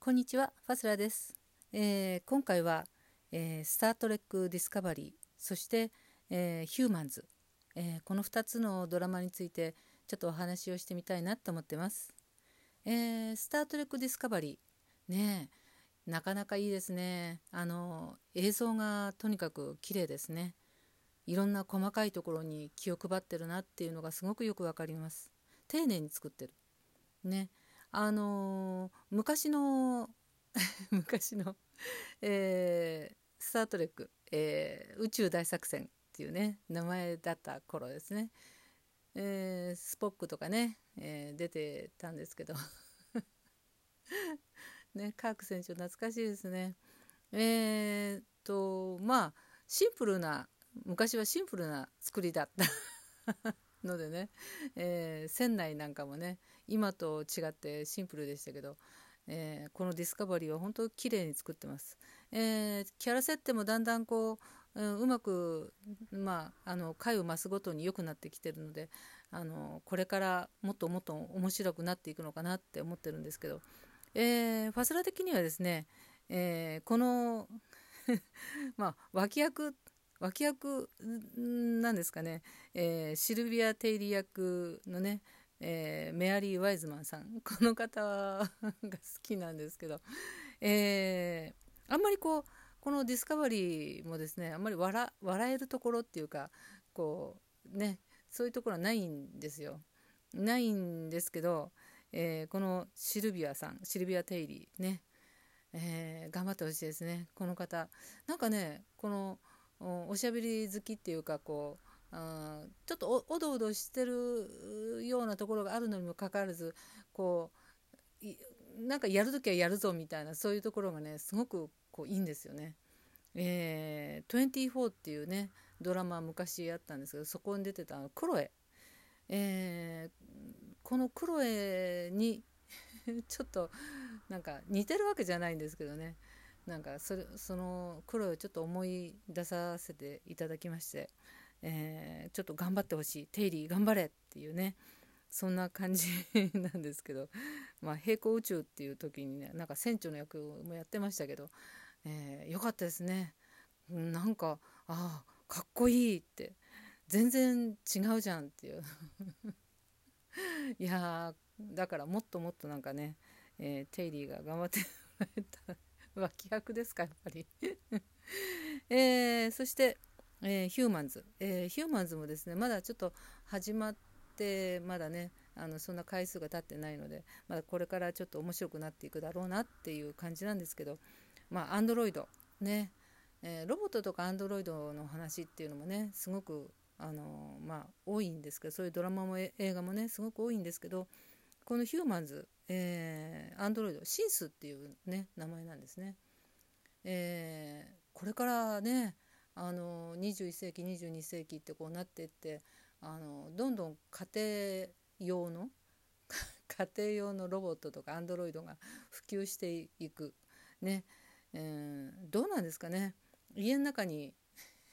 こんにちは、ファスラーです。えー、今回は、えー、スター・トレック・ディスカバリー、そして、えー、ヒューマンズ、えー、この2つのドラマについてちょっとお話をしてみたいなと思ってます。えー、スター・トレック・ディスカバリー、ねなかなかいいですね。あの映像がとにかく綺麗ですね。いろんな細かいところに気を配ってるなっていうのがすごくよくわかります。丁寧に作ってる。ね。あのー、昔の 昔のえー、スター・トレック、えー、宇宙大作戦っていうね名前だった頃ですね、えー、スポックとかね、えー、出てたんですけど。ねカーク船長懐かしいですね。えー、っとまあシンプルな昔はシンプルな作りだった。のでね、えー、船内なんかもね今と違ってシンプルでしたけど、えー、このディスカバリーは本当綺麗に作ってます、えー、キャラ設定もだんだんこう、うん、うまく、まあ、あの回を増すごとに良くなってきてるのであのこれからもっともっと面白くなっていくのかなって思ってるんですけど、えー、ファスラ的にはですね、えこの まあ脇役脇役なんですかね、えー、シルビア・テイリ役のね、えー、メアリー・ワイズマンさん。この方が好きなんですけど、えー、あんまりこうこのディスカバリーもですねあんまり笑笑えるところっていうかこうねそういうところはないんですよ。ないんですけど、えー、このシルビアさんシルビア・テイリーね、えー、頑張ってほしいですね。この方。なんかねこのおしゃべり好きっていうかこうちょっとおどおどしてるようなところがあるのにもかかわらずこうなんかやるときはやるぞみたいなそういうところがねすごくこういいんですよね。えー、24っていうねドラマ昔あったんですけどそこに出てたクロエ、えー、このクロエに ちょっとなんか似てるわけじゃないんですけどね。なんかそれその苦労をちょっと思い出させていただきまして、えー、ちょっと頑張ってほしい。テイリー頑張れっていうね。そんな感じなんですけど、まあ、平行宇宙っていう時にねなんか船長の役もやってましたけど、えー、よかったですね。なんかああかっこいいって。全然違うじゃんっていう。いやだからもっともっとなんかね、えー、テイリーが頑張ってもらえた脇役ですかやっぱり。えー、そして、えー、ヒューマンズ、えー、ヒューマンズもですねまだちょっと始まってまだねあのそんな回数が経ってないのでまだこれからちょっと面白くなっていくだろうなっていう感じなんですけどまあアンドロイド。ね、えロボットとかアンドロイドの話っていうのもねすごくあのまあ多いんですけどそういうドラマも映画もねすごく多いんですけどこのヒューマンズ、え、アンドロイド、シンスっていうね、名前なんですね。えー、これからね、あの21世紀、22世紀ってこうなってって、あのどんどん家庭用の 家庭用のロボットとかアンドロイドが普及していく。ね、えー、どうなんですかね。家の中に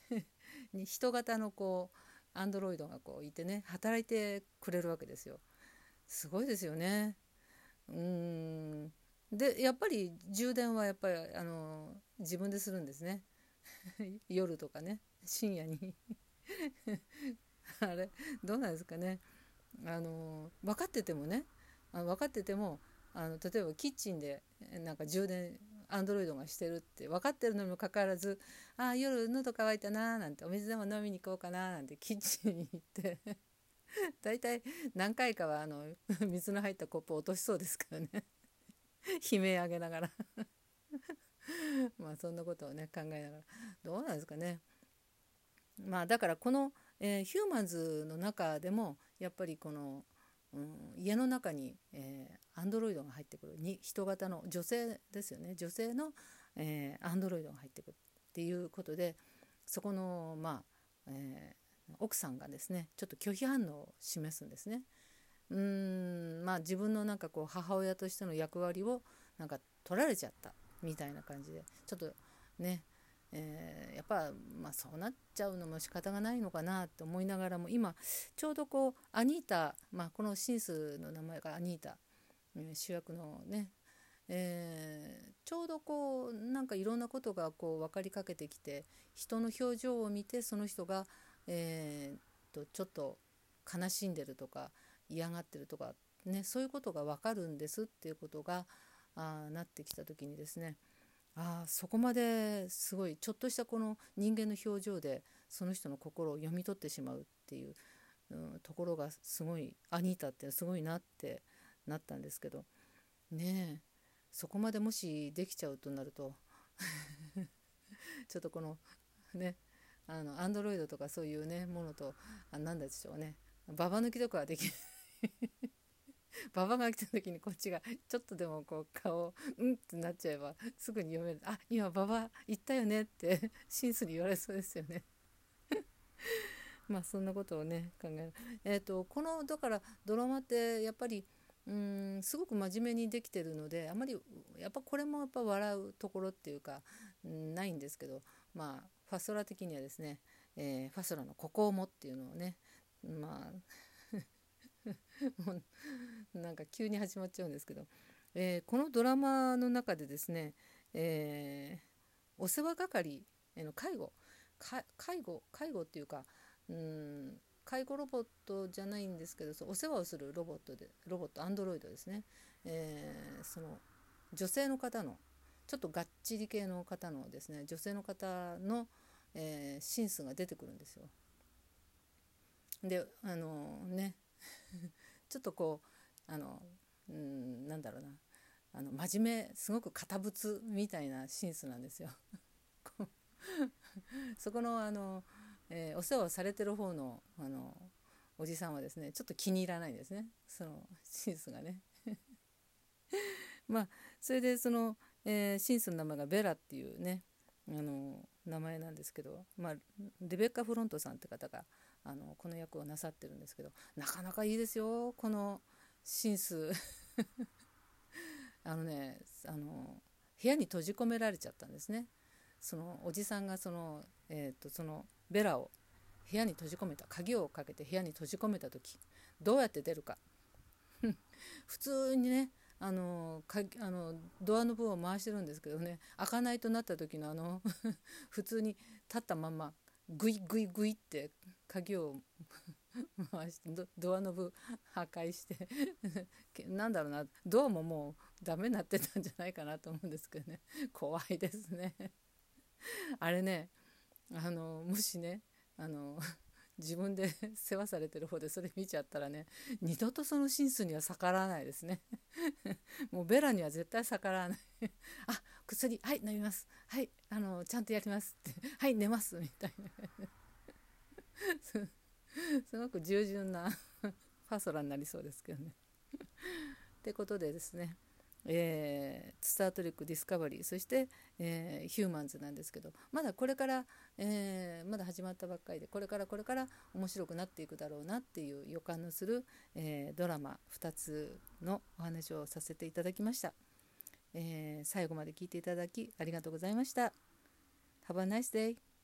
人型のこうアンドロイドがこういてね働いてくれるわけですよ。すごいですよね。うんでやっぱり充電はやっぱりあの自分でするんですね 夜とかね深夜に。あれどうなんですかね。あの分かっててもねあの分かっててもあの例えばキッチンでなんか充電アンドロイドがしてるって分かってるのにもかかわらず「ああ夜喉乾いたな」なんて「お水でも飲みに行こうかな」なんてキッチンに行って。大体何回かはあの水の入ったコップを落としそうですからね。悲鳴上げながら。まあそんなことをね考えながら。どうなんですかね。まあだからこの、えー、ヒューマンズの中でもやっぱりこの、うん、家の中に、えー、アンドロイドが入ってくる。に人型の女性ですよね。女性の、えー、アンドロイドが入ってくるっていうことでそこのまあ、えー奥さんがですねちょっと拒否反応を示すんですね。うんまあ自分のなんかこう母親としての役割をなんか取られちゃった。みたいな感じで。ちょっとね、えー、やっぱ、まあ、そうなっちゃうのも仕方がないのかなと思いながらも今ちょうどこうアニータ、まあ、このシンスの名前がアニータ、主役のね、えー、ちょうどこうなんかいろんなことがこう分かりかけてきて人の表情を見てその人が、えー、とちょっと悲しんでるとか嫌がってるとか、ね、そういうことが分かるんですっていうことがあなってきた時にですねあそこまですごいちょっとしたこの人間の表情でその人の心を読み取ってしまうっていう、うん、ところがすごいアニータってすごいなってなったんですけどねえそこまでもしできちゃうとなると ちょっとこのねあのアンドロイドとかそういうねものとあ何でしょうねババ抜きとかはできない。ババが来た時にこっちがちょっとでもこう顔うんってなっちゃえばすぐに読める。あ今ババ言ったよねってシンスに言われそうですよね。まあそんなことをね考える。えっ、ー、とこのだからドラマってやっぱりうんすごく真面目にできてるのであまりやっぱこれもやっぱ笑うところっていうかないんですけどまあファソラ的にはですね、えー、ファソラの「ここをも」っていうのをねまあもう なんか急に始まっちゃうんですけど、えー、このドラマの中でですね、えー、お世話係の介護。介護介護っていうかうん介護ロボットじゃないんですけどそお世話をするロボットでロボットアンドロイドですね、えー、その女性の方のちょっとがっちり系の方のですね女性の方の、えー、シンスが出てくるんですよ。であのね ちょっとこうあのうんなんだろうなあの真面目すごく堅物みたいなシンスなんですよ。そこのあの、えー、お世話をされてる方のあのおじさんはですねちょっと気に入らないんですねそのシンスがね。まあそれでそのえー、シンスの名前がベラっていうねあの名前なんですけど、まあ、レベッカ・フロントさんって方があのこの役をなさってるんですけどなかなかいいですよこのシンスあのねあの部屋に閉じ込められちゃったんですね。そのおじさんがその,、えーと、そのベラを部屋に閉じ込めた鍵をかけて部屋に閉じ込めた時どうやって出るか。普通にねあのかあのドアノブを回してるんですけどね開かないとなった時のあの 普通に立ったままグイグイグイって鍵を 回してドアノブ破壊して。なんだろうな。ドアももうダメになってたんじゃないかなと思うんですけどね。怖いですね。あれねあのもしねあの自分で世話されてる方でそれ見ちゃったらね二度とそのシンスには逆らわないですね。もうベラには絶対逆らわない。あ薬はい飲みます。はいあのちゃんとやりますって。はい寝ます。みたいな。すごく従順な ファソラになりそうですけどね。ってことでですねえー、スター・トレック・ディスカバリーそして、えー、ヒューマンズなんですけどまだこれから、えー、まだ始まったばっかりでこれからこれから面白くなっていくだろうなっていう予感のする、えドラマ2つのお話をさせていただきました、え最後まで聞いていただきありがとうございました。Have a nice day!